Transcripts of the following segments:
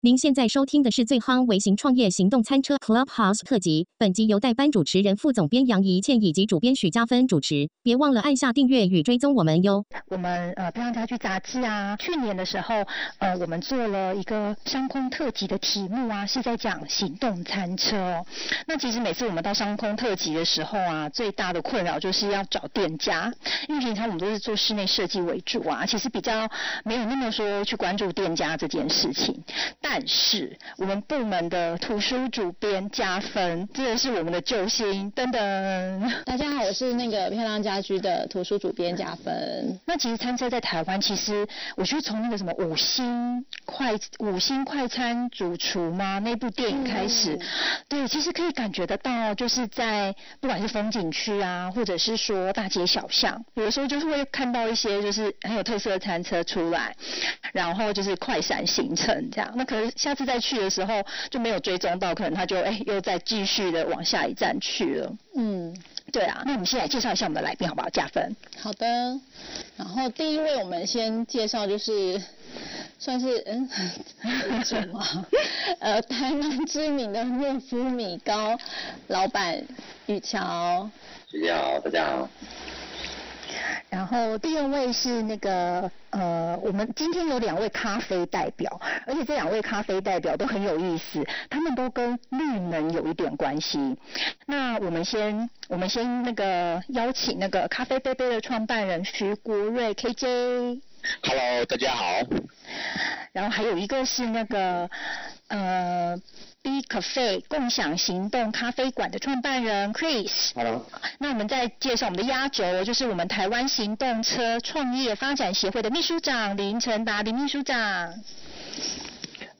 您现在收听的是最夯微型创业行动餐车 Clubhouse 特辑，本集由代班主持人副总编杨怡倩以及主编许嘉芬主持。别忘了按下订阅与追踪我们哟。我们呃漂亮家居杂志啊，去年的时候呃我们做了一个商空特辑的题目啊，是在讲行动餐车。那其实每次我们到商空特辑的时候啊，最大的困扰就是要找店家，因为平常我们都是做室内设计为主啊，其实比较没有那么说去关注店家这件事情。但是我们部门的图书主编加分，这也是我们的救星。噔噔，大家好，我是那个漂亮家居的图书主编加分。那其实餐车在台湾，其实我觉得从那个什么五星快五星快餐主厨吗那部电影开始，对，其实可以感觉得到，就是在不管是风景区啊，或者是说大街小巷，有的时候就是会看到一些就是很有特色的餐车出来，然后就是快闪行程这样。那可能下次再去的时候就没有追踪到，可能他就哎又再继续的往下一站去了。嗯，对啊，那我们先来介绍一下我们的来宾好不好？加分。好的，然后第一位我们先介绍就是算是嗯 什么？呃，台湾知名的诺夫米糕老板雨乔。大家好，大家好。然后第二位是那个呃，我们今天有两位咖啡代表，而且这两位咖啡代表都很有意思，他们都跟绿能有一点关系。那我们先我们先那个邀请那个咖啡杯杯的创办人徐国瑞 KJ。Hello，大家好。然后还有一个是那个呃 B Cafe 共享行动咖啡馆的创办人 Chris。Hello。那我们再介绍我们的压轴，就是我们台湾行动车创业发展协会的秘书长林成达林秘书长。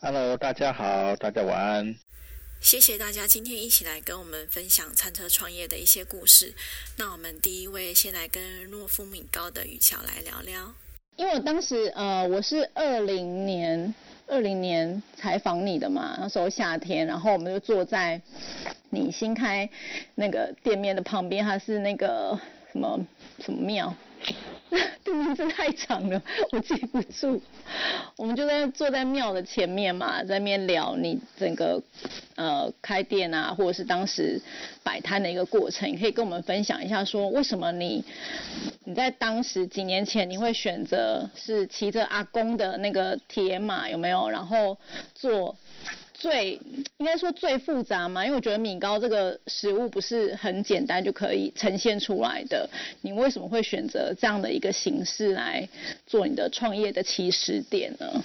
Hello，大家好，大家晚安。谢谢大家今天一起来跟我们分享餐车创业的一些故事。那我们第一位先来跟诺夫敏高的雨乔来聊聊。因为我当时呃我是二零年二零年采访你的嘛，那时候夏天，然后我们就坐在你新开那个店面的旁边，还是那个什么什么庙。这名字太长了，我记不住。我们就在坐在庙的前面嘛，在那边聊你整个呃开店啊，或者是当时摆摊的一个过程，你可以跟我们分享一下，说为什么你你在当时几年前你会选择是骑着阿公的那个铁马有没有，然后做。最应该说最复杂嘛，因为我觉得米糕这个食物不是很简单就可以呈现出来的。你为什么会选择这样的一个形式来做你的创业的起始点呢？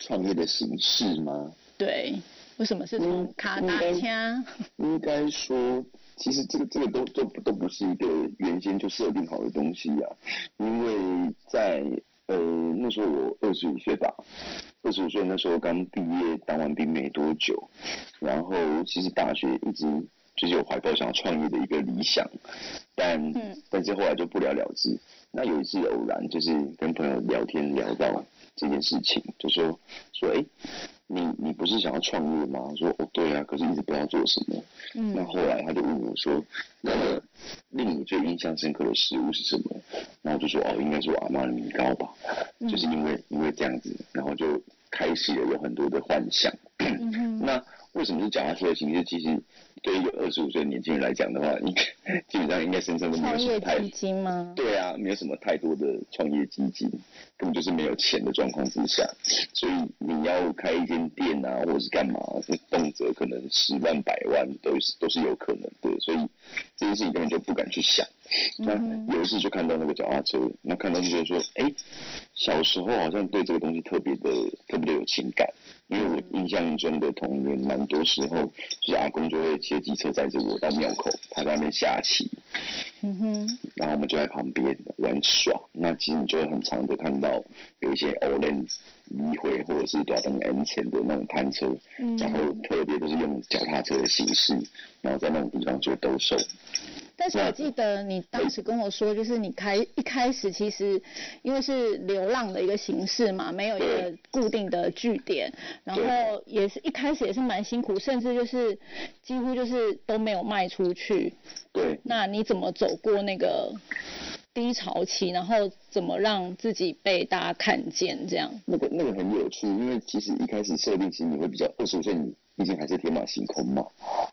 创业的形式吗？对，为什么是从卡达枪？应该说，其实这个这个都都都不是一个原先就设定好的东西呀、啊，因为在呃那时候我二十五岁吧。二十五岁那时候刚毕业，当完兵没多久，然后其实大学一直就是有怀抱想要创业的一个理想，但、嗯、但是后来就不了了之。那有一次偶然就是跟朋友聊天聊到这件事情，就说说哎、欸，你你不是想要创业吗？说哦对啊，可是一直不知道做什么。嗯。那后来他就问我说，那个令你最印象深刻的食物是什么？然后就说哦，应该是我阿妈的米糕吧。嗯、就是因为因为这样子，然后就开始了有很多的幻想。嗯、那为什么是脚踏车的形式？其实对于一个二十五岁的年轻人来讲的话，应该 基本上应该身上都没有什么太基金吗？对啊，没有什么太多的创业基金，根本就是没有钱的状况之下，所以你要开一间店啊，或者是干嘛，动辄可能十万、百万都是都是有可能的，所以这件事情根本就不敢去想。那有一次就看到那个脚踏车，那看到就觉得说，哎、欸，小时候好像对这个东西特别的特别的有情感，因为我印象中的童年蛮多时候，就是阿公就会骑机车载着我到庙口，他在那边下棋，嗯哼，然后我们就在旁边玩耍。那其实你就会很常的看到有一些会或者是多少等 N 钱的那种摊车，嗯、然后特别都是用脚踏车的形式，然后在那种地方做兜售。但是我记得你当时跟我说，就是你开一开始其实因为是流浪的一个形式嘛，没有一个固定的据点，然后也是一开始也是蛮辛苦，甚至就是几乎就是都没有卖出去。对。那你怎么走过那个低潮期，然后怎么让自己被大家看见这样？那个那个很有趣，因为其实一开始设定其实你会比较二十五岁，你毕竟还是天马行空嘛，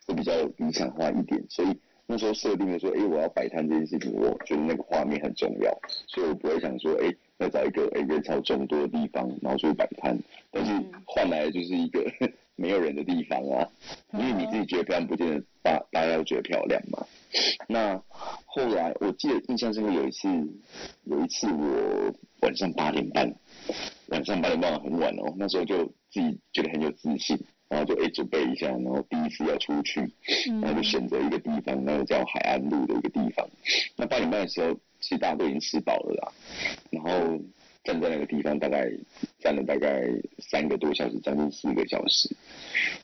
会比较理想化一点，所以那时候设定的说，哎，我要摆摊这件事情，我觉得那个画面很重要，所以我不会想说，哎，要找一个哎人潮众多的地方，然后去摆摊，但是换来的就是一个 没有人的地方啊，因为你自己觉得漂亮，不见得大大家都觉得漂亮嘛。那后来我记得印象深刻有一次，有一次我晚上八点半，晚上八点半很晚哦，那时候就自己觉得很有自信，然后就哎准备一下，然后第一次要出去，然后就选择一个地方，那个叫海岸路的一个地方。那八点半的时候，其实大家都已经吃饱了啦，然后站在那个地方大概站了大概三个多小时，将近四个小时。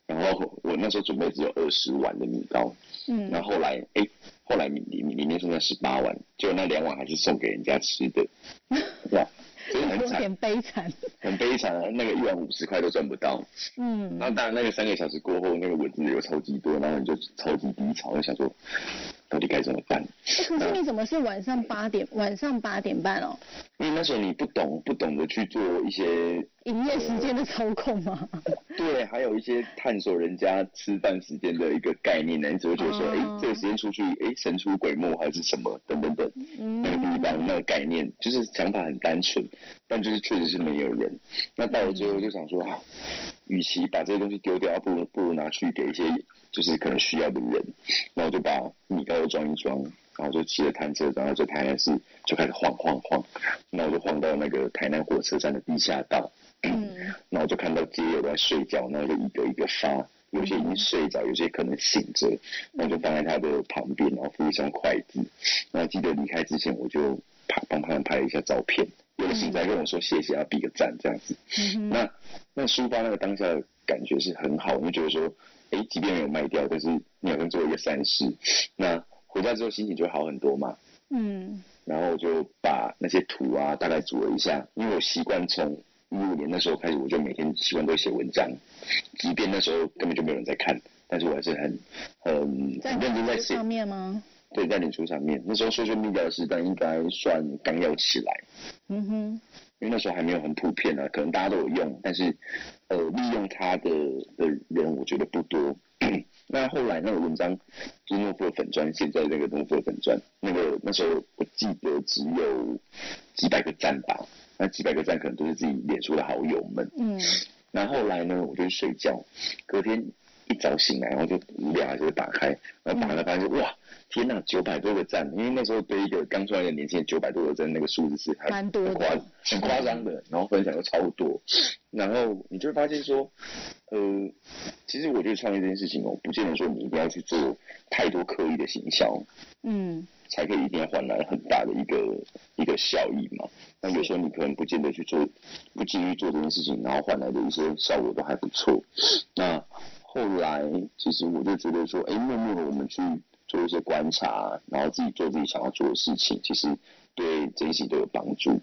然后我那时候准备只有二十碗的米糕，嗯，然后后来哎，后来里里里面剩下十八碗，结果那两碗还是送给人家吃的，哇，真的很惨，有点悲惨。很悲惨啊！那个一碗五十块都赚不到，嗯，然后当然那个三个小时过后，那个文字又超级多，然后你就超级低潮，就想说到底该怎么办？可是你怎么是晚上八点？晚上八点半哦？因为那时候你不懂，不懂得去做一些营业时间的操控吗？对，还有一些探索人家吃饭时间的一个概念呢，你只会觉得说，哎，这个时间出去，哎，神出鬼没还是什么等等等，那个地方那个概念，就是想法很单纯，但就是确实是没有人。那到了最后就想说，啊，与其把这些东西丢掉，不如不如拿去给一些就是可能需要的人。那我就把米糕装一装，然后就骑着摊车，然后在台南市就开始晃晃晃。那我就晃到那个台南火车站的地下道，嗯，那我就看到街友在睡觉，那就一个一个发，有些已经睡着，有些可能醒着，那我就放在他的旁边，然后附一双筷子。那记得离开之前，我就拍帮他们拍了一下照片。有心在跟我说谢谢，要比个赞这样子。那那抒发那个当下的感觉是很好，我就觉得说，哎，即便没有卖掉，但是你好像做一个善事。那回家之后心情就会好很多嘛。嗯。然后我就把那些图啊大概组了一下，因为我习惯从一五年那时候开始，我就每天习惯都写文章，即便那时候根本就没有人在看，但是我还是很很很认真在写。上面吗？对，在脸书上面，那时候 social 说密掉的时代应该算刚要起来。嗯哼，因为那时候还没有很普遍啊，可能大家都有用，但是呃，利用它的的人我觉得不多。那后来那个文章就是诺夫的粉砖，现在那个诺夫的粉砖，那个那时候我记得只有几百个赞吧，那几百个赞可能都是自己脸书的好友们。嗯，那后来呢，我就睡觉，隔天一早醒来，然后就无聊就打开，然后打开发现哇。天呐，九百多个赞！因为那时候对一个刚出来的年轻人，九百多个赞那个数字是蛮多的，很夸张的。然后分享又超多，然后你就会发现说，呃，其实我觉得创业这件事情哦，不见得说你一定要去做太多刻意的行销，嗯，才可以一定要换来很大的一个一个效益嘛。那有时候你可能不见得去做，不急于做这件事情，然后换来的一些效果都还不错。那后来其实我就觉得说，哎，默默的我们去。做一些观察，然后自己做自己想要做的事情，其实对这些都有帮助。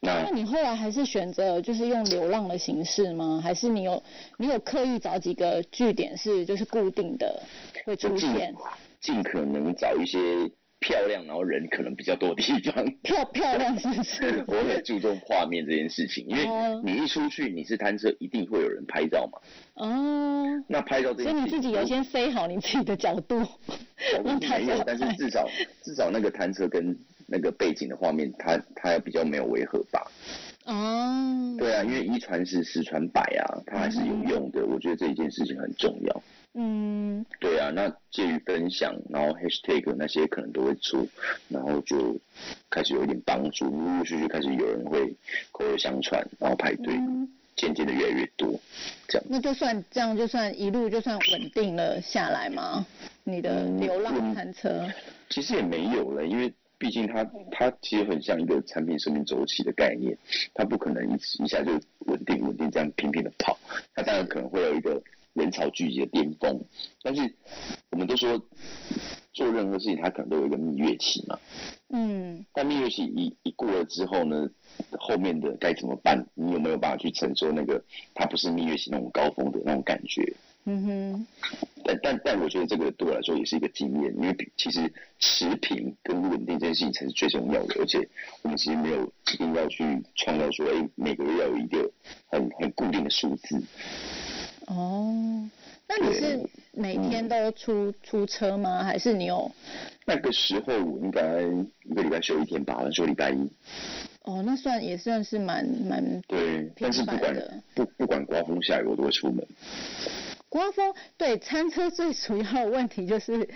那你后来还是选择就是用流浪的形式吗？还是你有你有刻意找几个据点是就是固定的会出现？尽可能找一些。漂亮，然后人可能比较多的地方。漂漂亮是不是？我很注重画面这件事情，因为你一出去，你是摊车，一定会有人拍照嘛。哦。那拍照这所以你自己要先塞好你自己的角度。没有，但是至少至少那个摊车跟那个背景的画面，它它比较没有违和吧。哦。对啊，因为一传十，十传百啊，它还是有用的。我觉得这一件事情很重要。嗯，对啊，那介于分享，然后 hashtag 那些可能都会出，然后就开始有一点帮助，陆陆续续开始有人会口口相传，然后排队，渐渐的越来越多，这样。那就算这样，就算一路就算稳定了下来吗？你的流浪餐车？其实也没有了，因为毕竟它它其实很像一个产品生命周期的概念，它不可能一一下就稳定稳定这样频频的跑，它当然可能会有一个。人潮聚集的巅峰，但是我们都说做任何事情，它可能都有一个蜜月期嘛。嗯。但蜜月期一一过了之后呢，后面的该怎么办？你有没有办法去承受那个它不是蜜月期那种高峰的那种感觉？嗯哼。但但但我觉得这个对我来说也是一个经验，因为其实持平跟稳定这件事情才是最重要的，而且我们其实没有一定要去创造说，哎，每个月要有一个很很固定的数字。哦，那你是每天都出出车吗？还是你有？那个时候我应该一个礼拜休一天吧，休礼拜一。哦，那算也算是蛮蛮对，但是不管不不管刮风下雨，我都会出门。刮风对餐车最主要的问题就是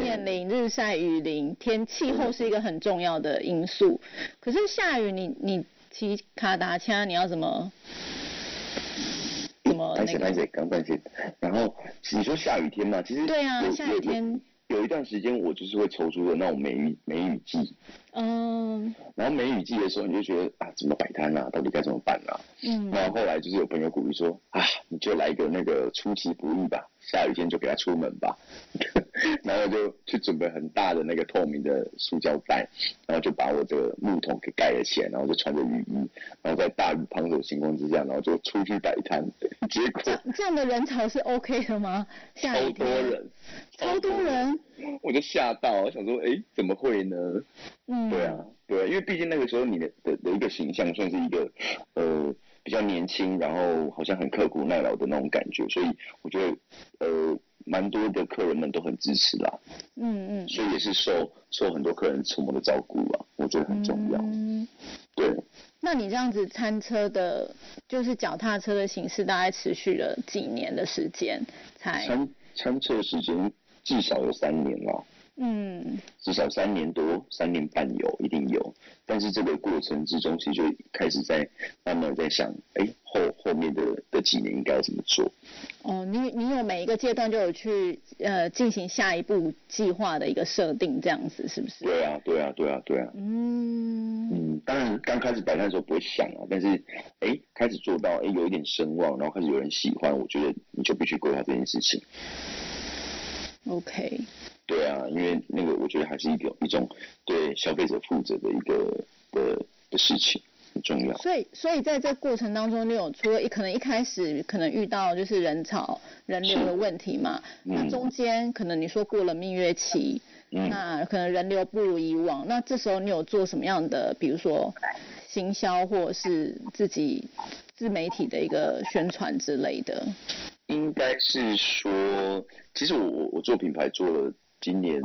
面临日晒雨淋，天气候是一个很重要的因素。可是下雨，你你骑卡达枪，你要怎么怎么那个？刚断线。然后你说下雨天嘛，其实对啊，下雨天。有一段时间我就是会抽出的那种梅雨梅雨季，嗯，然后梅雨季的时候你就觉得啊怎么摆摊啊，到底该怎么办啊？嗯，然后后来就是有朋友鼓励说啊你就来一个那个出其不意吧。下雨天就给他出门吧，然后就去准备很大的那个透明的塑胶袋，然后就把我的木桶给盖了起来，然后就穿着雨衣，然后在大雨滂沱情况之下，然后就出去摆摊。结果这样的人潮是 OK 的吗？超多人，超多人，我就吓到，我想说哎怎么会呢？嗯，对啊，对，因为毕竟那个时候你的的的一个形象算是一个呃。比较年轻，然后好像很刻苦耐劳的那种感觉，所以我觉得呃蛮多的客人们都很支持啦。嗯嗯。所以也是受受很多客人出门的照顾啊，我觉得很重要。嗯。对。那你这样子餐车的，就是脚踏车的形式，大概持续了几年的时间才？餐餐车的时间至少有三年了。嗯，至少三年多，三年半有，一定有。但是这个过程之中，其实就开始在慢慢在想，哎，后后面的的几年应该要怎么做？哦，你你有每一个阶段就有去呃进行下一步计划的一个设定，这样子是不是？对啊，对啊，对啊，对啊。嗯嗯，当然刚开始摆摊的时候不会想啊，但是哎开始做到哎有一点声望，然后开始有人喜欢，我觉得你就必须规划这件事情。OK。对啊，因为那个我觉得还是一个一种对消费者负责的一个的的事情，很重要。所以，所以在这过程当中，你有除了一可能一开始可能遇到就是人潮人流的问题嘛？那中间可能你说过了蜜月期，那可能人流不如以往，那这时候你有做什么样的，比如说行销或者是自己自媒体的一个宣传之类的？应该是说，其实我我我做品牌做了。今年，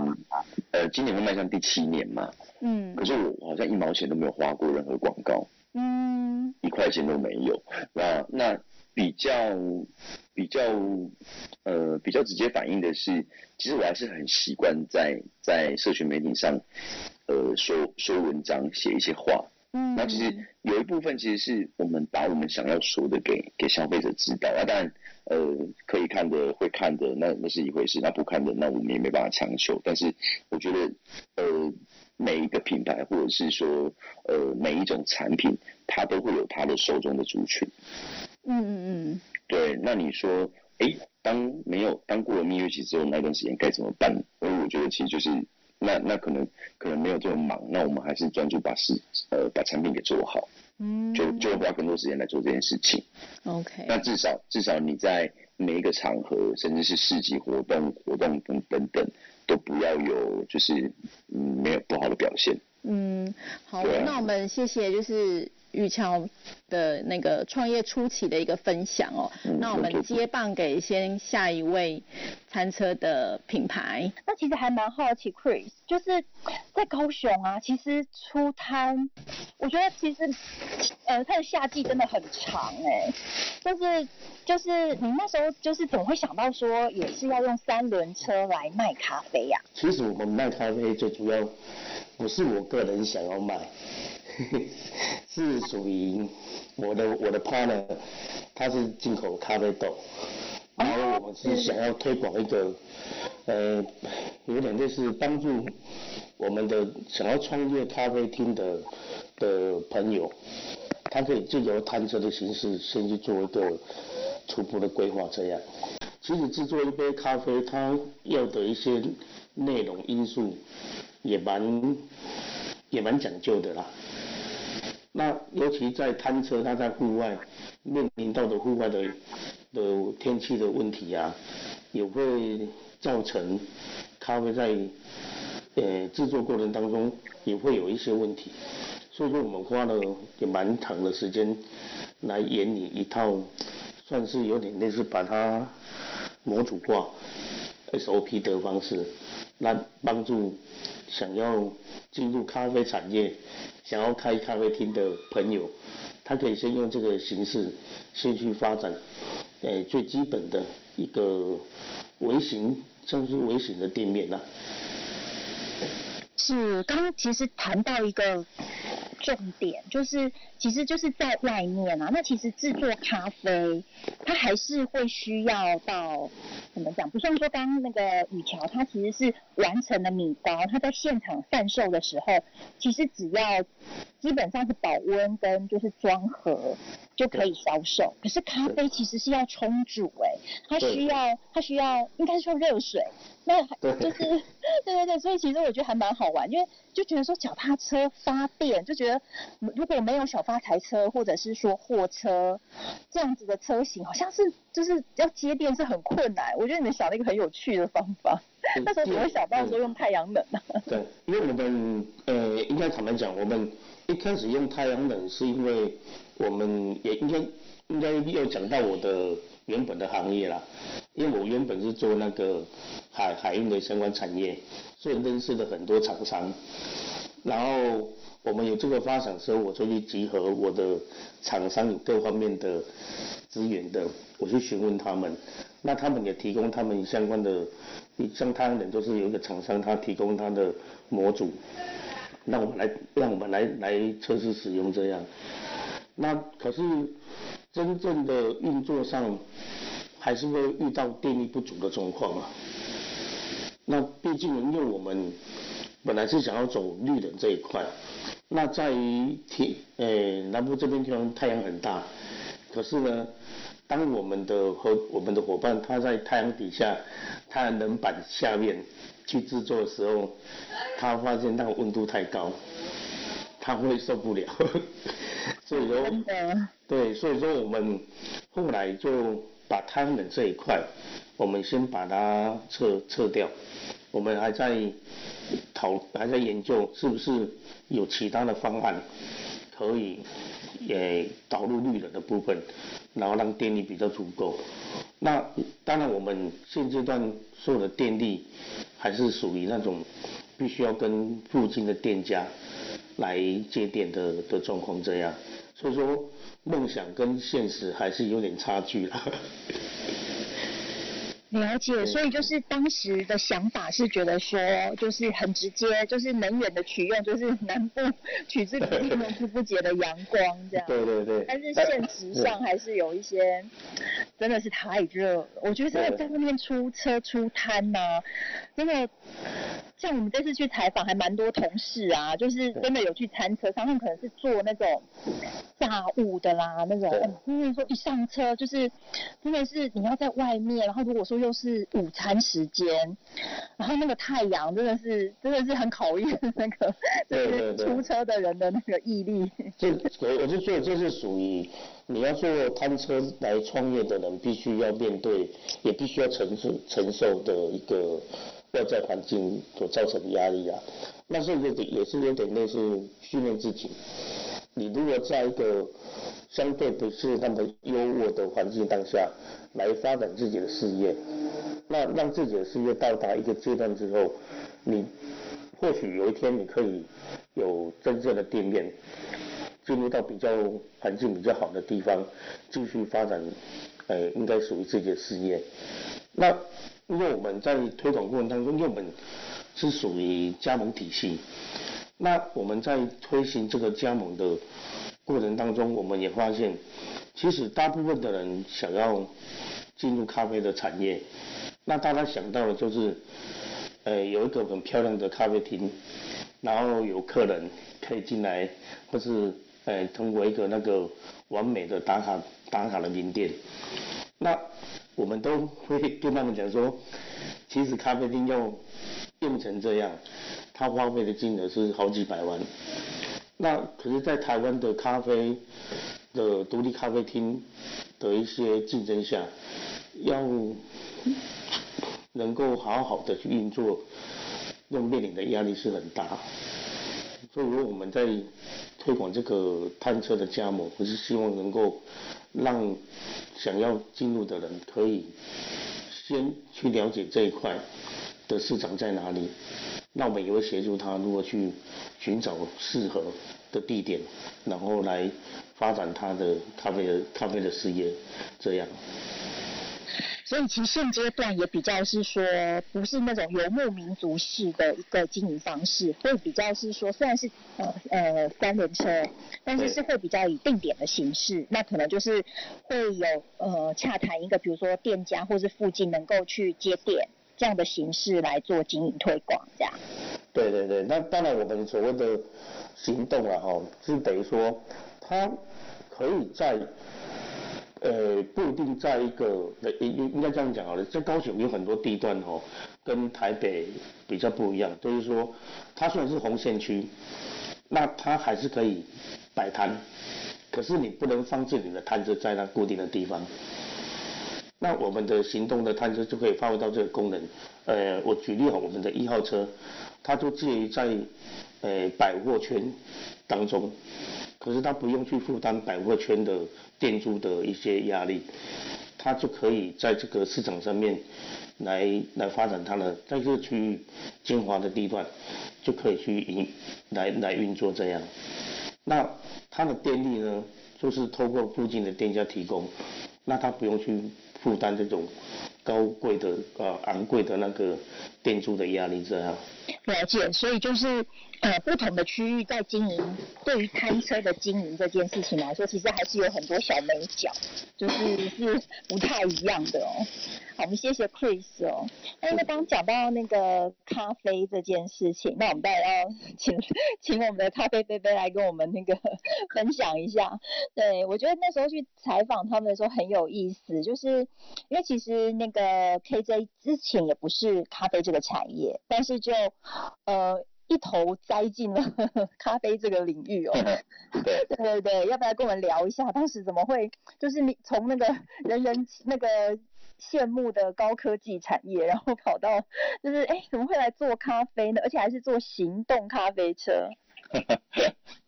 呃，今年会迈向第七年嘛？嗯。可是我好像一毛钱都没有花过任何广告。嗯。一块钱都没有。那那比较比较呃比较直接反映的是，其实我还是很习惯在在社群媒体上，呃，说说文章，写一些话。嗯。那其实有一部分其实是我们把我们想要说的给给消费者知道啊，当然。呃，可以看的会看的，那那是一回事；那不看的，那我们也没办法强求。但是我觉得，呃，每一个品牌或者是说，呃，每一种产品，它都会有它的受众的族群。嗯嗯嗯。对，那你说，哎，当没有当过了蜜月期之后那段时间该怎么办？因为我觉得其实就是，那那可能可能没有这么忙，那我们还是专注把事呃把产品给做好。嗯，就就会花更多时间来做这件事情。OK，那至少至少你在每一个场合，甚至是市集活动、活动等等等，都不要有就是嗯没有不好的表现。嗯，好，那我们谢谢就是玉桥的那个创业初期的一个分享哦。那我们接棒给先下一位餐车的品牌。那其实还蛮好奇，Chris，就是在高雄啊，其实出摊，我觉得其实呃它的夏季真的很长哎，就是就是你那时候就是怎么会想到说也是要用三轮车来卖咖啡呀？其实我们卖咖啡最主要。不是我个人想要卖，是属于我的我的 partner，他是进口咖啡豆，然后我们是想要推广一个，呃，有点类似帮助我们的想要创业咖啡厅的的朋友，他可以借由摊车的形式先去做一个初步的规划，这样。其实制作一杯咖啡，它要的一些内容因素。也蛮也蛮讲究的啦。那尤其在摊车，它在户外面临到的户外的的天气的问题啊，也会造成咖啡在呃制作过程当中也会有一些问题，所以说我们花了也蛮长的时间来研拟一套，算是有点类似把它模组化 SOP 的方式，来帮助想要进入咖啡产业、想要开咖啡厅的朋友，他可以先用这个形式先去发展，呃最基本的一个微型，像是微型的店面呐、是，刚刚其实谈到一个重点，就是其实就是在外面啊，那其实制作咖啡，它还是会需要到怎么讲？不像说刚刚那个雨桥，它其实是完成了米糕，它在现场贩售的时候，其实只要基本上是保温跟就是装盒就可以销售。可是咖啡其实是要冲煮、哎，它需要它需要应该是用热水，那还就是 对对对，所以其实我觉得还蛮好玩，因为就觉得说脚踏车发电，就觉得如果没有小发财车或者是说货车这样子的车型，好像是就是要接电是很困难。我觉得你们想了一个很有趣的方法，嗯 那时候怎么会想到说用太阳能呢、对，因为我们呃，应该坦白讲，我们一开始用太阳能是因为我们也应该应该要讲到我的原本的行业啦，因为我原本是做那个海海运的相关产业，所以认识了很多厂商，然后我们有这个发展的时候，我就去集合我的厂商有各方面的资源的，我去询问他们，那他们也提供他们相关的，像太阳能就是有一个厂商他提供他的模组，让我们来让我们来来测试使用这样，那可是真正的运作上还是会遇到电力不足的状况啊。那毕竟因为我们本来是想要走绿能这一块，那在天呃南部这边地方太阳很大，可是呢，当我们的和我们的伙伴他在太阳底下太阳能板下面去制作的时候，他发现那个温度太高，他会受不了，所以说，对，所以说我们后来就把汤冷这一块，我们先把它撤撤掉，我们还在讨还在研究是不是有其他的方案可以也导入绿能的部分，然后让电力比较足够。那当然我们现阶段所有的电力还是属于那种必须要跟附近的店家来接电的的状况这样，所以说梦想跟现实还是有点差距啦。了解，所以就是当时的想法是觉得说，就是很直接，就是能源的取用，就是南部取之不尽用之不竭的阳光这样。对对对。但是现实上还是有一些，真的是太热了。我觉得真的在外面出车出摊呐、真的，像我们这次去采访，还蛮多同事啊，就是真的有去餐车上，他们可能是做那种炸物的啦，那种，因为说一上车就是真的是你要在外面，然后如果说又是午餐时间，然后那个太阳真的是真的是很考验那个就是出车的人的那个毅力。这我我就说这是属于你要做摊车来创业的人必须要面对，也必须要承受承受的一个外在环境所造成的压力啊。那是有点也是有点类似训练自己。你如果在一个相对不是那么优渥的环境当下来发展自己的事业，那让自己的事业到达一个阶段之后，你或许有一天你可以有真正的店面，进入到比较环境比较好的地方，继续发展，呃，应该属于自己的事业。那因为我们在推广过程当中，因为我们是属于加盟体系，那我们在推行这个加盟的过程当中，我们也发现，其实大部分的人想要进入咖啡的产业，那大家想到的就是，呃，有一个很漂亮的咖啡厅，然后有客人可以进来，或是呃通过一个那个完美的打卡打卡的名店，那我们都会跟他们讲说，其实咖啡厅要用成这样，它花费的金额是好几百万。那可是，在台湾的咖啡的独立咖啡厅的一些竞争下，要能够好好的去运作，那面临的压力是很大。所以说我们在推广这个探车的加盟，我是希望能够让想要进入的人可以先去了解这一块的市场在哪里，那我们也会协助他如何去寻找适合的地点，然后来发展他的咖啡的咖啡的事业，这样。所以其实现阶段也比较是说，不是那种游牧民族式的一个经营方式，会比较是说，虽然是呃呃三轮车，但是是会比较以定点的形式，那可能就是会有呃洽谈一个，比如说店家或是附近能够去接店这样的形式来做经营推广，这样。对对对，那当然我们所谓的行动啊，哈，是等于说，它可以在。呃，不一定在一个，应应该这样讲好了，在高雄有很多地段哦，跟台北比较不一样，就是说，它虽然是红线区，那它还是可以摆摊，可是你不能放置你的摊子在那固定的地方。那我们的行动的摊车就可以发挥到这个功能。呃，我举例哈，我们的一号车，它就介于在呃百货圈当中。可是他不用去负担百货圈的店租的一些压力，他就可以在这个市场上面来来发展它的，在这个区域精华的地段就可以去运来来运作这样。那它的电力呢，就是透过附近的店家提供，那他不用去负担这种高贵的呃昂贵的那个店租的压力这样。了解，所以就是。呃，不同的区域在经营，对于摊车的经营这件事情来说，其实还是有很多小美角，就是是不太一样的哦。好，我们谢谢 Chris 哦。那刚刚讲到那个咖啡这件事情，那我们当然要请请我们的咖啡杯杯来跟我们那个分享一下。对我觉得那时候去采访他们的时候很有意思，就是因为其实那个 KJ 之前也不是咖啡这个产业，但是就呃。一头栽进了 咖啡这个领域哦 对对对，要不要跟我们聊一下当时怎么会就是你从那个人人那个羡慕的高科技产业，然后跑到就是哎怎么会来做咖啡呢？而且还是做行动咖啡车。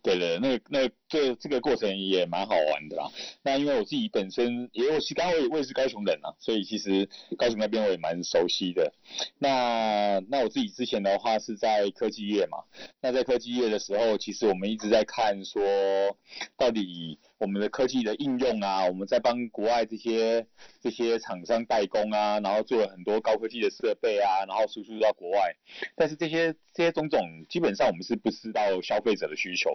对对，那那这这个过程也蛮好玩的啦。那因为我自己本身，因为我刚我也我也是高雄人啊，所以其实高雄那边我也蛮熟悉的。那那我自己之前的话是在科技业嘛，那在科技业的时候，其实我们一直在看说，到底。我们的科技的应用啊，我们在帮国外这些这些厂商代工啊，然后做了很多高科技的设备啊，然后输出到国外。但是这些这些种种，基本上我们是不知道消费者的需求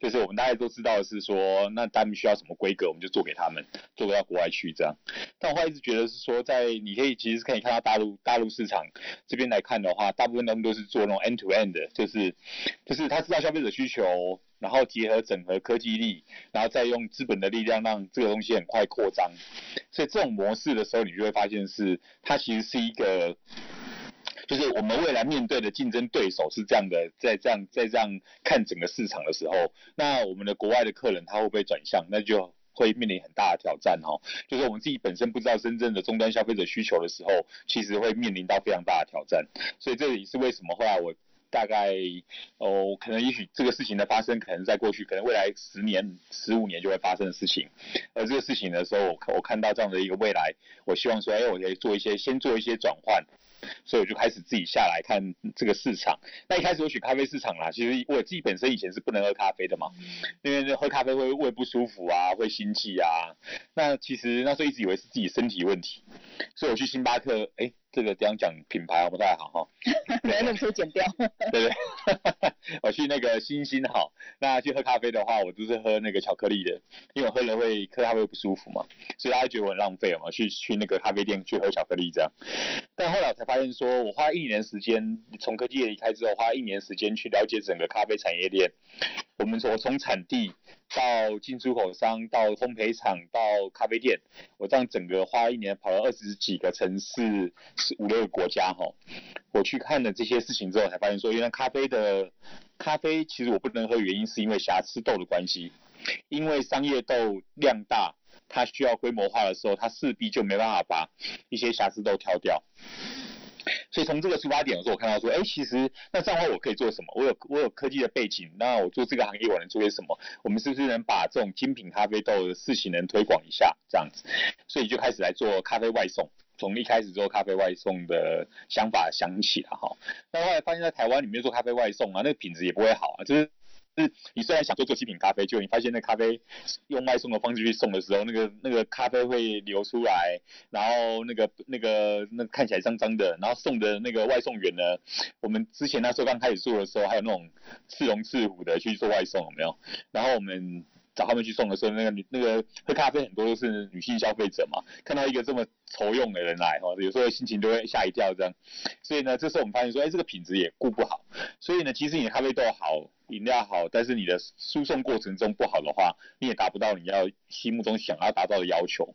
就是我们大家都知道是说，那他们需要什么规格，我们就做给他们，做到国外去这样。但我一直觉得是说，在你可以其实可以看到大陆大陆市场这边来看的话，大部分他们都是做那种 end to end 的，就是就是他知道消费者需求。然后结合整合科技力，然后再用资本的力量让这个东西很快扩张。所以这种模式的时候，你就会发现是它其实是一个，就是我们未来面对的竞争对手是这样的，在这样在这样看整个市场的时候，那我们的国外的客人他会不会转向？那就会面临很大的挑战哈。就是我们自己本身不知道真正的终端消费者需求的时候，其实会面临到非常大的挑战。所以这也是为什么后来我。大概哦，可能也许这个事情的发生，可能在过去，可能未来十年、十五年就会发生的事情。而这个事情的时候，我我看到这样的一个未来，我希望说，哎，我可以做一些，先做一些转换。所以我就开始自己下来看这个市场。那一开始我选咖啡市场啦，其实我自己本身以前是不能喝咖啡的嘛，因为喝咖啡会胃不舒服啊，会心悸啊。那其实那时候一直以为是自己身体问题，所以我去星巴克，哎。这个这样讲品牌不太好哈，没那可以剪掉。对 对，我去那个星星好，那去喝咖啡的话，我都是喝那个巧克力的，因为我喝了会喝咖啡不舒服嘛，所以大家觉得我很浪费嘛，去去那个咖啡店去喝巧克力这样。但后来我才发现，说我花一年时间从科技业离开之后，花一年时间去了解整个咖啡产业链，我们从从产地。到进出口商，到烘焙厂，到咖啡店，我这样整个花一年跑了二十几个城市，五六个国家哈。我去看了这些事情之后，才发现说，原来咖啡的咖啡其实我不能喝，原因是因为瑕疵豆的关系。因为商业豆量大，它需要规模化的时候，它势必就没办法把一些瑕疵豆挑掉。所以从这个出发点，的时候，我看到说，哎，其实那这样的话我可以做什么？我有我有科技的背景，那我做这个行业我能做些什么？我们是不是能把这种精品咖啡豆的事情能推广一下？这样子，所以就开始来做咖啡外送。从一开始做咖啡外送的想法想起了哈，那后来发现，在台湾里面做咖啡外送啊，那个品质也不会好啊，就是。是，你虽然想做做精品咖啡，就你发现那咖啡用外送的方式去送的时候，那个那个咖啡会流出来，然后那个那个那看起来脏脏的，然后送的那个外送员呢，我们之前那时候刚开始做的时候，还有那种刺龙刺虎的去做外送，有没有？然后我们。找他们去送的时候，那个那个喝咖啡很多都是女性消费者嘛，看到一个这么愁用的人来，哈，有时候心情都会吓一跳这样。所以呢，这时候我们发现说，哎，这个品质也顾不好。所以呢，其实你的咖啡豆好，饮料好，但是你的输送过程中不好的话，你也达不到你要心目中想要达到的要求。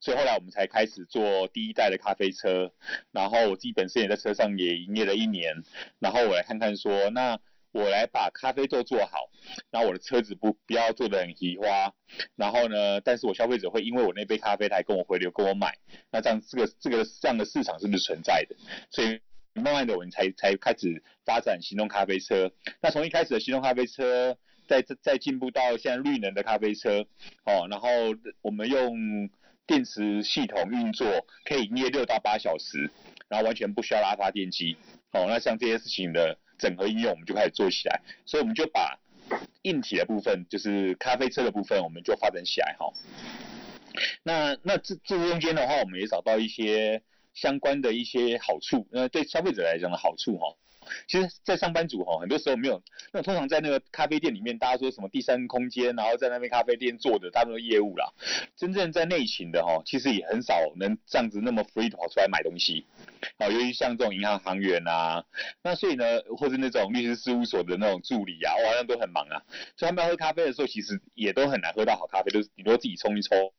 所以后来我们才开始做第一代的咖啡车，然后我自己本身也在车上也营业了一年，然后我来看看说那。我来把咖啡豆做好，然后我的车子不不要做的很奇花，然后呢，但是我消费者会因为我那杯咖啡来跟我回流跟我买，那这样这个这个这样的市场是不是存在的？所以慢慢的我们才才开始发展行动咖啡车。那从一开始的行动咖啡车，再再进步到现在绿能的咖啡车，哦，然后我们用电池系统运作，可以捏六到八小时，然后完全不需要拉发电机，哦，那像这些事情的。整合应用我们就开始做起来，所以我们就把硬体的部分，就是咖啡车的部分，我们就发展起来哈。那那这这中间的话，我们也找到一些相关的一些好处，那对消费者来讲的好处哈。其实，在上班族哈，很多时候没有，那通常在那个咖啡店里面，大家说什么第三空间，然后在那边咖啡店做的大部分业务啦，真正在内勤的哈，其实也很少能这样子那么 free 跑出来买东西，好，尤其像这种银行行员啊，那所以呢，或是那种律师事务所的那种助理啊，好像都很忙啊，所以他们喝咖啡的时候，其实也都很难喝到好咖啡，都是顶多自己冲一冲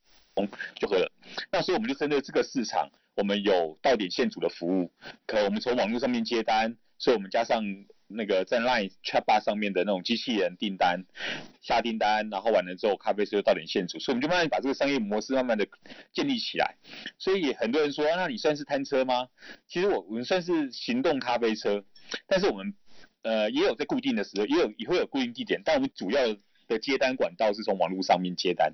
就喝了。那所以我们就针对这个市场，我们有到点现煮的服务，可我们从网络上面接单。所以我们加上那个在 Line Chatbot 上面的那种机器人订单，下订单，然后完了之后咖啡师就到点现煮，所以我们就慢慢把这个商业模式慢慢的建立起来。所以很多人说，那你算是摊车吗？其实我我们算是行动咖啡车，但是我们呃也有在固定的时候，也有也会有固定地点，但我们主要。的接单管道是从网络上面接单，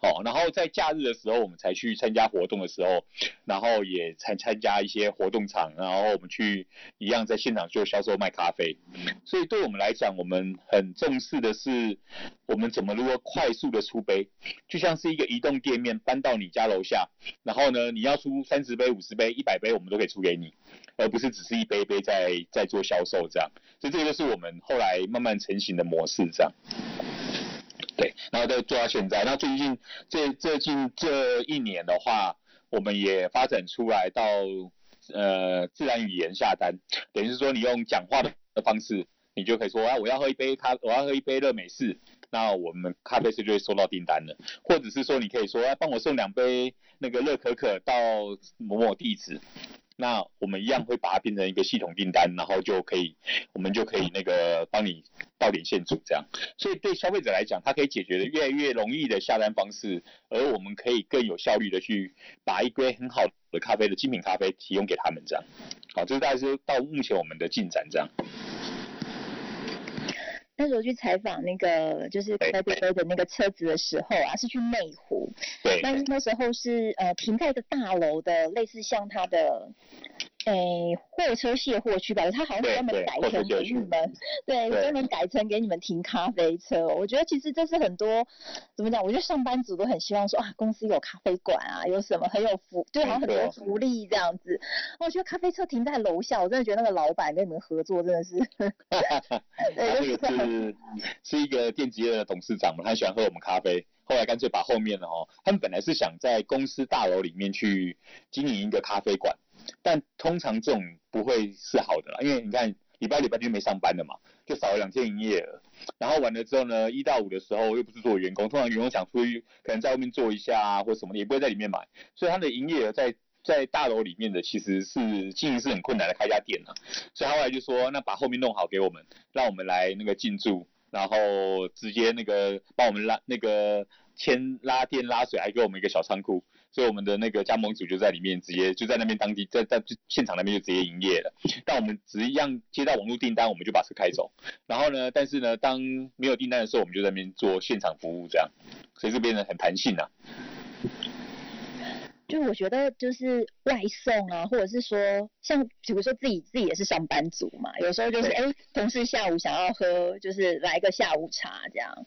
好，然后在假日的时候，我们才去参加活动的时候，然后也参参加一些活动场，然后我们去一样在现场做销售卖咖啡。所以对我们来讲，我们很重视的是，我们怎么如何快速的出杯，就像是一个移动店面搬到你家楼下，然后呢，你要出三十杯、五十杯、一百杯，我们都可以出给你，而不是只是一杯杯在在做销售这样。所以这个就是我们后来慢慢成型的模式这样。对，然后再做到现在。那最近这最近这一年的话，我们也发展出来到呃自然语言下单，等于是说你用讲话的方式，你就可以说啊我要喝一杯咖，我要喝一杯热美式，那我们咖啡师就会收到订单了。或者是说你可以说啊帮我送两杯那个热可可到某某地址。那我们一样会把它变成一个系统订单，然后就可以，我们就可以那个帮你到点现煮这样。所以对消费者来讲，它可以解决的越来越容易的下单方式，而我们可以更有效率的去把一杯很好的咖啡的精品咖啡提供给他们这样。好，这是大概是到目前我们的进展这样。那时候去采访那个就是咖啡杯的那个车子的时候啊，是去内湖。对。那那时候是呃停在一个大楼的，类似像它的。诶，货车卸货区吧，他好像专门改成给你们，对，专门改成给你们停咖啡车。我觉得其实这是很多怎么讲？我觉得上班族都很希望说啊，公司有咖啡馆啊，有什么很有福，对好像很多福利这样子。我觉得咖啡车停在楼下，我真的觉得那个老板跟你们合作真的是，对，这个是 是一个电子业的董事长嘛，他喜欢喝我们咖啡，后来干脆把后面的哦，他们本来是想在公司大楼里面去经营一个咖啡馆。但通常这种不会是好的啦，因为你看礼拜礼拜天没上班的嘛，就少了两天营业额。然后完了之后呢，一到五的时候又不是做员工，通常员工想出去，可能在外面做一下啊或什么的，也不会在里面买。所以他的营业额在在大楼里面的其实是经营是很困难的，开家店啊。所以他后来就说，那把后面弄好给我们，让我们来那个进驻。然后直接那个帮我们拉那个牵拉电拉水，还给我们一个小仓库，所以我们的那个加盟组就在里面直接就在那边当地在在现场那边就直接营业了。但我们只一样接到网络订单，我们就把车开走。然后呢，但是呢，当没有订单的时候，我们就在那边做现场服务这样，所以这边呢很弹性啊。就我觉得就是外送啊，或者是说像比如说自己自己也是上班族嘛，有时候就是哎同事下午想要喝，就是来个下午茶这样。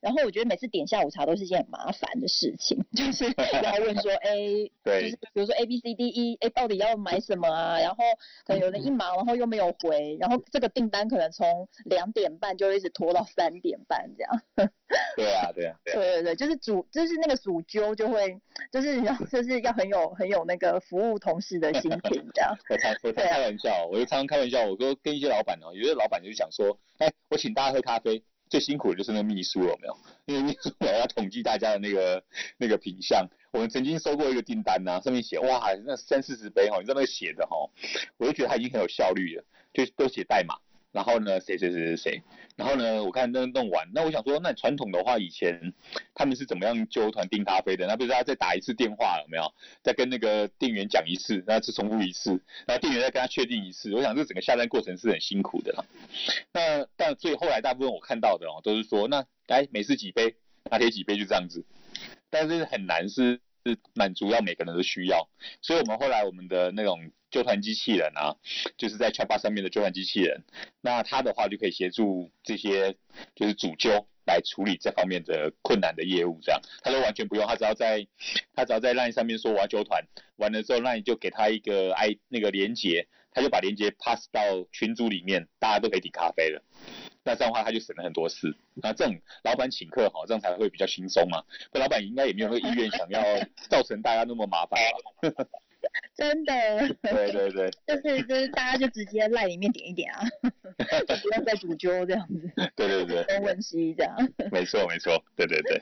然后我觉得每次点下午茶都是一件很麻烦的事情，就是 要问说哎，就是比如说 A B C D E，哎到底要买什么啊？然后可能有人一忙，然后又没有回，然后这个订单可能从两点半就一直拖到三点半这样。对啊，对啊，对对对，就是主就是那个主揪就会就是要就是要很有很有那个服务同事的心情这样。我常我常开玩笑，我就常常开玩笑，我说跟一些老板哦，有些老板就讲说，哎，我请大家喝咖啡。最辛苦的就是那个秘书有没有？因为秘书要统计大家的那个那个品相。我们曾经收过一个订单呐，上面写哇，那三四十杯哈，你知道那个写的哈，我就觉得他已经很有效率了，就都写代码。然后呢，谁谁谁谁谁，然后呢，我看那弄完，那我想说，那传统的话，以前他们是怎么样揪团订咖啡的？那不是他再打一次电话有没有？再跟那个店员讲一次，那次重复一次，然后店员再跟他确定一次。我想这整个下单过程是很辛苦的。那但最后来大部分我看到的哦，都是说那来每次几杯，拿铁几杯就这样子，但是很难是是满足要每个人的需要，所以我们后来我们的那种。纠团机器人啊，就是在 Chatbot 上面的纠团机器人，那它的话就可以协助这些就是主纠来处理这方面的困难的业务，这样他都完全不用，他只要在他只要在 LINE 上面说我要纠团，完了之后 LINE 就给他一个 i 那个连接，他就把连接 pass 到群组里面，大家都可以点咖啡了。那这样的话他就省了很多事。那这种老板请客哈，这样才会比较轻松嘛。那老板应该也没有那个意愿想要 造成大家那么麻烦吧。真的，对对对，就是就是大家就直接赖里面点一点啊，不用再煮粥这样子。对对对，东问西这样。没错没错，对对对。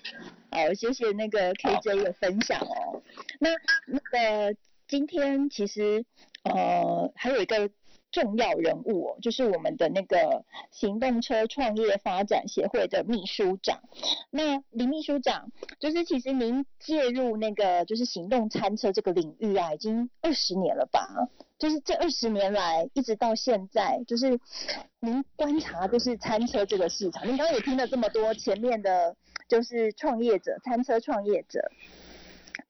好，谢谢那个 KJ 的分享哦。那那个今天其实呃还有一个。重要人物哦，就是我们的那个行动车创业发展协会的秘书长。那林秘书长，就是其实您介入那个就是行动餐车这个领域啊，已经二十年了吧？就是这二十年来一直到现在，就是您观察就是餐车这个市场，您刚刚也听了这么多前面的，就是创业者餐车创业者。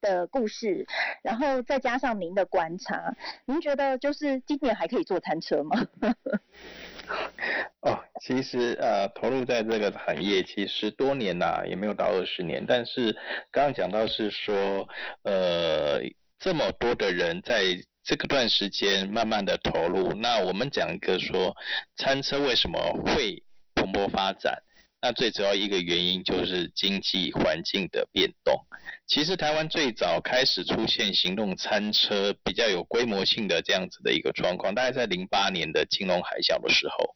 的故事，然后再加上您的观察，您觉得就是今年还可以坐餐车吗？哦，其实呃，投入在这个行业其实多年啦，也没有到二十年。但是刚刚讲到是说，呃，这么多的人在这个段时间慢慢的投入，那我们讲一个说，餐车为什么会蓬勃发展？那最主要一个原因就是经济环境的变动。其实台湾最早开始出现行动餐车比较有规模性的这样子的一个状况，大概在零八年的金融海啸的时候，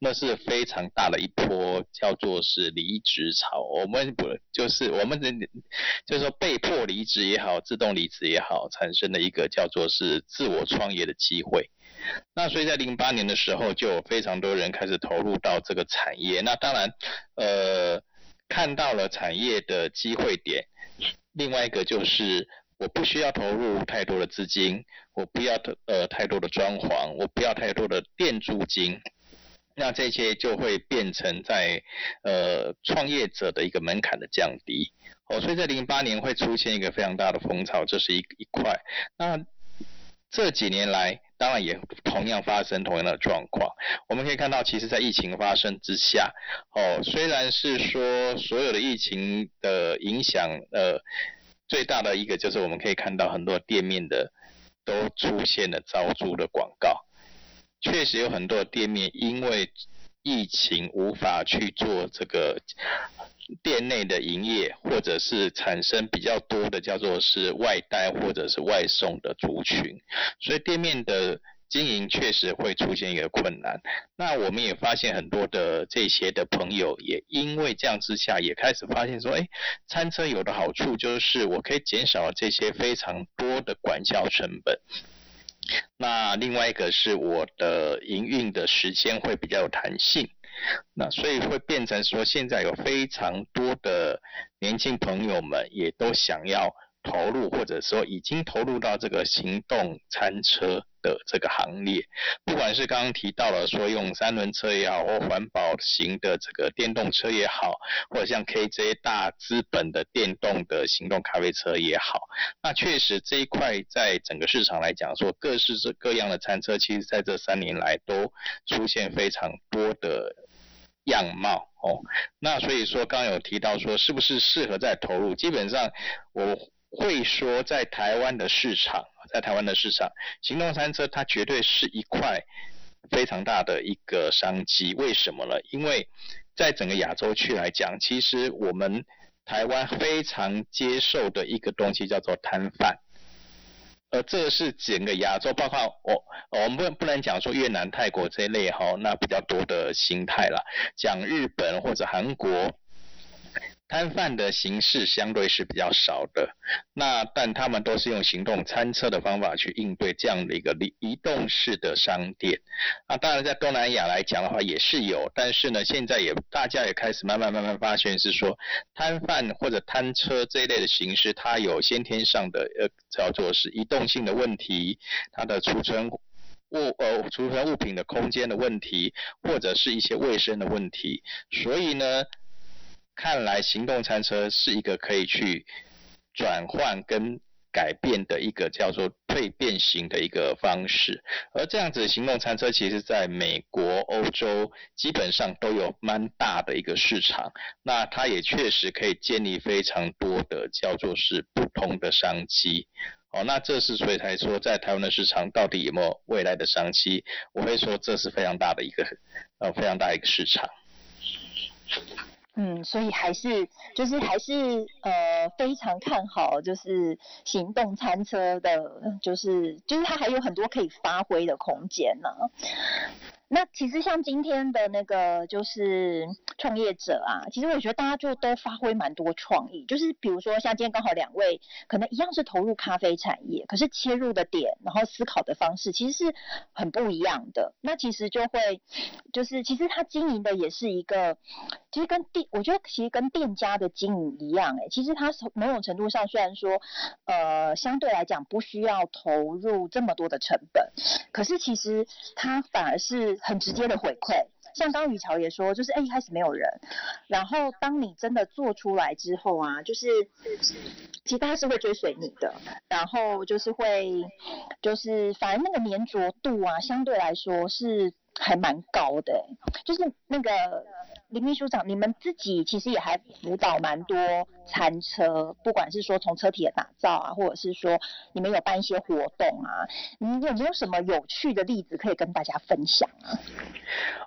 那是非常大的一波，叫做是离职潮。我们不就是我们的，就是说被迫离职也好，自动离职也好，产生的一个叫做是自我创业的机会。那所以在零八年的时候，就有非常多人开始投入到这个产业。那当然，呃，看到了产业的机会点。另外一个就是我不需要投入太多的资金，我不要呃太多的装潢，我不要太多的店租金，那这些就会变成在呃创业者的一个门槛的降低。哦，所以在零八年会出现一个非常大的风潮，这是一一块。那这几年来，当然也同样发生同样的状况。我们可以看到，其实，在疫情发生之下，哦，虽然是说所有的疫情的影响，呃，最大的一个就是我们可以看到很多店面的都出现了招租的广告。确实有很多店面因为疫情无法去做这个。店内的营业，或者是产生比较多的叫做是外带或者是外送的族群，所以店面的经营确实会出现一个困难。那我们也发现很多的这些的朋友，也因为这样之下，也开始发现说，哎，餐车有的好处就是我可以减少这些非常多的管销成本。那另外一个是我的营运的时间会比较有弹性。那所以会变成说，现在有非常多的年轻朋友们也都想要。投入或者说已经投入到这个行动餐车的这个行列，不管是刚刚提到了说用三轮车也好，或环保型的这个电动车也好，或者像 KJ 大资本的电动的行动咖啡车也好，那确实这一块在整个市场来讲说各式各样的餐车，其实在这三年来都出现非常多的样貌哦。那所以说刚刚有提到说是不是适合再投入，基本上我。会说，在台湾的市场，在台湾的市场，行动餐车它绝对是一块非常大的一个商机。为什么呢？因为在整个亚洲区来讲，其实我们台湾非常接受的一个东西叫做摊贩，呃这是整个亚洲，包括我，我们不不能讲说越南、泰国这一类哈，那比较多的心态了。讲日本或者韩国。摊贩的形式相对是比较少的，那但他们都是用行动餐车的方法去应对这样的一个移移动式的商店。那，当然在东南亚来讲的话也是有，但是呢，现在也大家也开始慢慢慢慢发现是说，摊贩或者摊车这一类的形式，它有先天上的呃叫做是移动性的问题，它的储存物呃储存物品的空间的问题，或者是一些卫生的问题，所以呢。看来行动餐车是一个可以去转换跟改变的一个叫做蜕变型的一个方式，而这样子行动餐车其实在美国、欧洲基本上都有蛮大的一个市场，那它也确实可以建立非常多的叫做是不同的商机。哦，那这是所以才说在台湾的市场到底有没有未来的商机？我会说这是非常大的一个呃非常大一个市场。嗯，所以还是就是还是呃非常看好，就是行动餐车的，就是就是它还有很多可以发挥的空间呢。那其实像今天的那个就是创业者啊，其实我觉得大家就都发挥蛮多创意，就是比如说像今天刚好两位可能一样是投入咖啡产业，可是切入的点，然后思考的方式其实是很不一样的。那其实就会就是其实他经营的也是一个，其实跟店我觉得其实跟店家的经营一样，哎，其实他某种程度上虽然说呃相对来讲不需要投入这么多的成本，可是其实他反而是。很直接的回馈，像刚雨乔也说，就是哎一开始没有人，然后当你真的做出来之后啊，就是其实大家是会追随你的，然后就是会就是反正那个粘着度啊，相对来说是还蛮高的，就是那个。林秘书长，你们自己其实也还辅导蛮多餐车，不管是说从车体的打造啊，或者是说你们有办一些活动啊，你有没有什么有趣的例子可以跟大家分享啊？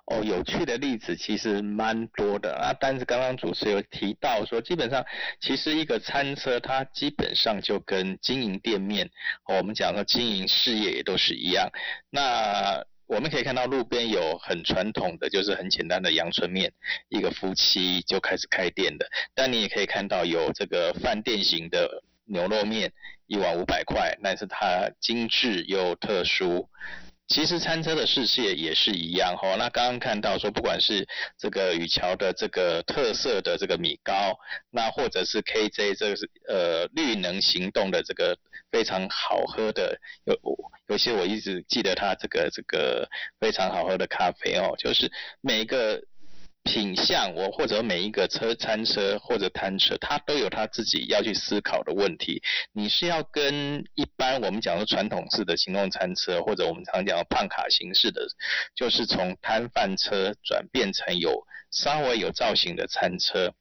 哦，有趣的例子其实蛮多的啊，但是刚刚主持有提到说，基本上其实一个餐车它基本上就跟经营店面，我们讲说经营事业也都是一样，那。我们可以看到路边有很传统的，就是很简单的阳春面，一个夫妻就开始开店的。但你也可以看到有这个饭店型的牛肉面，一碗五百块，但是它精致又特殊。其实餐车的世界也是一样哈。那刚刚看到说，不管是这个雨桥的这个特色的这个米糕，那或者是 KJ 这个是呃绿能行动的这个非常好喝的，有有些我一直记得它这个这个非常好喝的咖啡哦，就是每一个。品相，我或者每一个车餐车或者摊车，它都有它自己要去思考的问题。你是要跟一般我们讲的传统式的行动餐车，或者我们常讲的胖卡形式的，就是从摊贩车转变成有稍微有造型的餐车，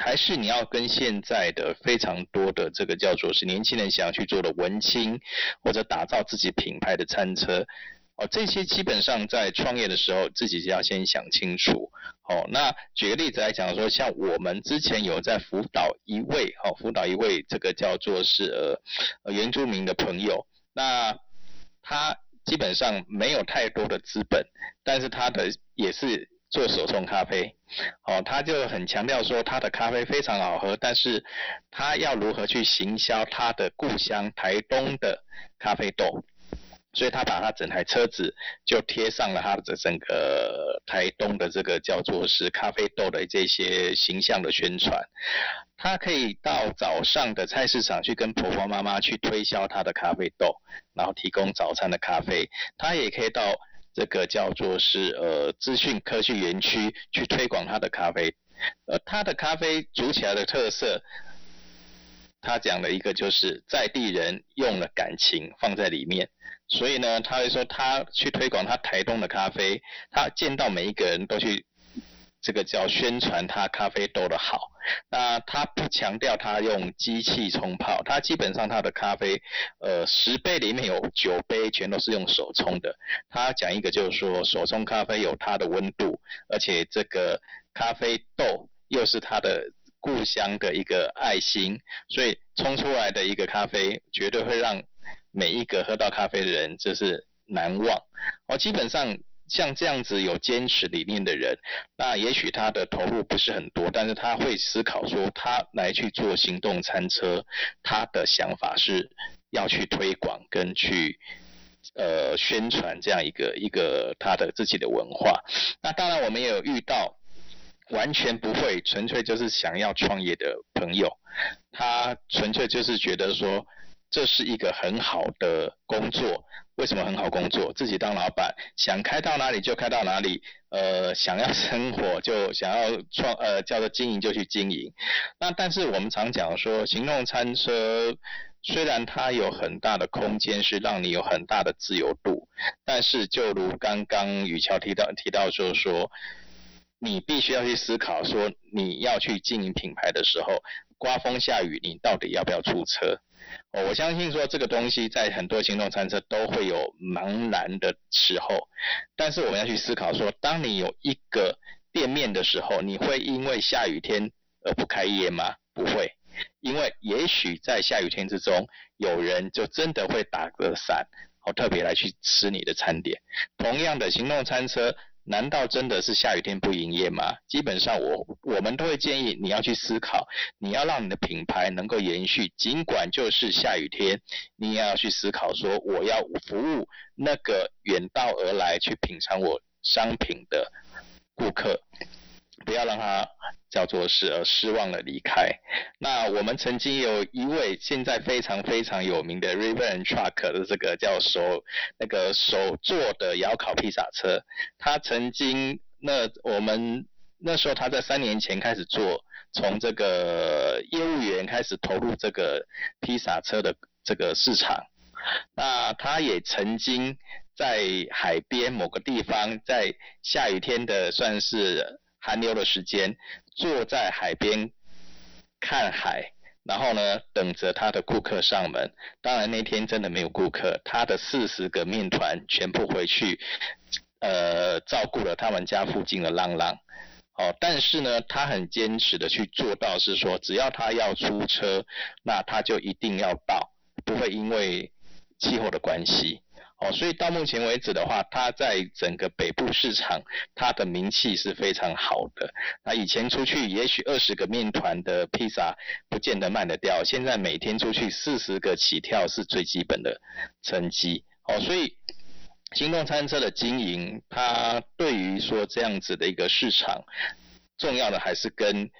还是你要跟现在的非常多的这个叫做是年轻人想要去做的文青，或者打造自己品牌的餐车。哦，这些基本上在创业的时候自己就要先想清楚。哦，那举个例子来讲说，像我们之前有在辅导一位，哦，辅导一位这个叫做是呃原住民的朋友，那他基本上没有太多的资本，但是他的也是做手冲咖啡。哦，他就很强调说他的咖啡非常好喝，但是他要如何去行销他的故乡台东的咖啡豆？所以他把他整台车子就贴上了他的整个台东的这个叫做是咖啡豆的这些形象的宣传。他可以到早上的菜市场去跟婆婆妈妈去推销他的咖啡豆，然后提供早餐的咖啡。他也可以到这个叫做是呃资讯科技园区去推广他的咖啡。呃，他的咖啡煮起来的特色。他讲了一个，就是在地人用了感情放在里面，所以呢，他会说他去推广他台东的咖啡，他见到每一个人都去这个叫宣传他咖啡豆的好。那他不强调他用机器冲泡，他基本上他的咖啡，呃，十杯里面有九杯全都是用手冲的。他讲一个就是说，手冲咖啡有它的温度，而且这个咖啡豆又是它的。故乡的一个爱心，所以冲出来的一个咖啡，绝对会让每一个喝到咖啡的人就是难忘。哦，基本上像这样子有坚持理念的人，那也许他的投入不是很多，但是他会思考说，他来去做行动餐车，他的想法是要去推广跟去呃宣传这样一个一个他的自己的文化。那当然我们也有遇到。完全不会，纯粹就是想要创业的朋友，他纯粹就是觉得说这是一个很好的工作。为什么很好工作？自己当老板，想开到哪里就开到哪里，呃，想要生活 就想要创，呃，叫做经营就去经营。那但是我们常讲说，行动餐车虽然它有很大的空间，是让你有很大的自由度，但是就如刚刚雨乔提到提到就是说。你必须要去思考，说你要去经营品牌的时候，刮风下雨，你到底要不要出车？哦，我相信说这个东西在很多行动餐车都会有茫然的时候，但是我们要去思考说，当你有一个店面的时候，你会因为下雨天而不开业吗？不会，因为也许在下雨天之中，有人就真的会打个伞，哦，特别来去吃你的餐点。同样的行动餐车。难道真的是下雨天不营业吗？基本上我我们都会建议你要去思考，你要让你的品牌能够延续，尽管就是下雨天，你也要去思考说我要服务那个远道而来去品尝我商品的顾客。不要让他叫做是而失望的离开。那我们曾经有一位现在非常非常有名的 Raven Truck 的这个叫手那个手做的窑烤披萨车，他曾经那我们那时候他在三年前开始做，从这个业务员开始投入这个披萨车的这个市场。那他也曾经在海边某个地方，在下雨天的算是。寒流的时间，坐在海边看海，然后呢，等着他的顾客上门。当然那天真的没有顾客，他的四十个面团全部回去，呃，照顾了他们家附近的浪浪。哦，但是呢，他很坚持的去做到，是说只要他要出车，那他就一定要到，不会因为气候的关系。哦，所以到目前为止的话，它在整个北部市场，它的名气是非常好的。那以前出去也许二十个面团的披萨不见得卖得掉，现在每天出去四十个起跳是最基本的成绩。哦，所以行动餐车的经营，它对于说这样子的一个市场，重要的还是跟。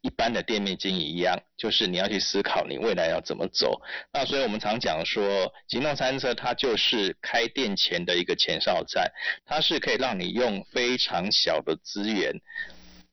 一般的店面经营一样，就是你要去思考你未来要怎么走。那所以我们常讲说，行动餐车它就是开店前的一个前哨站，它是可以让你用非常小的资源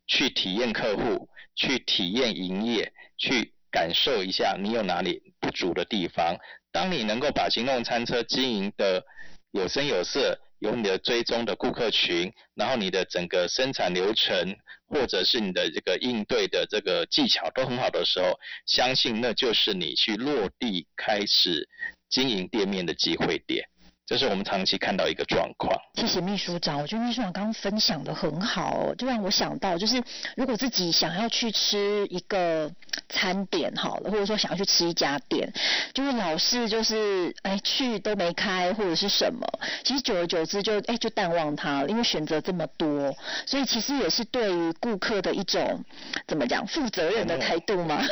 去体验客户，去体验营业，去感受一下你有哪里不足的地方。当你能够把行动餐车经营的有声有色。有你的追踪的顾客群，然后你的整个生产流程，或者是你的这个应对的这个技巧都很好的时候，相信那就是你去落地开始经营店面的机会点。这是我们长期看到一个状况。谢谢秘书长，我觉得秘书长刚刚分享的很好，就让我想到，就是如果自己想要去吃一个餐点好了，或者说想要去吃一家店，就是老是就是哎去都没开或者是什么，其实久而久之就哎就淡忘它了，因为选择这么多，所以其实也是对于顾客的一种怎么讲负责任的态度嘛，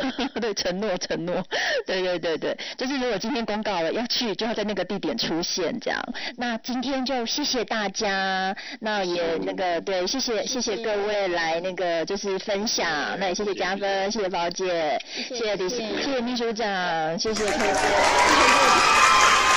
对承诺 承诺，对对对对，就是如果今天公告了要去，就要在那个地点出现这样。那今天就谢谢大家，那也那个对，谢谢谢谢各位来那个就是分享，那也谢谢加分，谢谢宝姐，谢谢李，谢谢秘书长，谢谢客姐。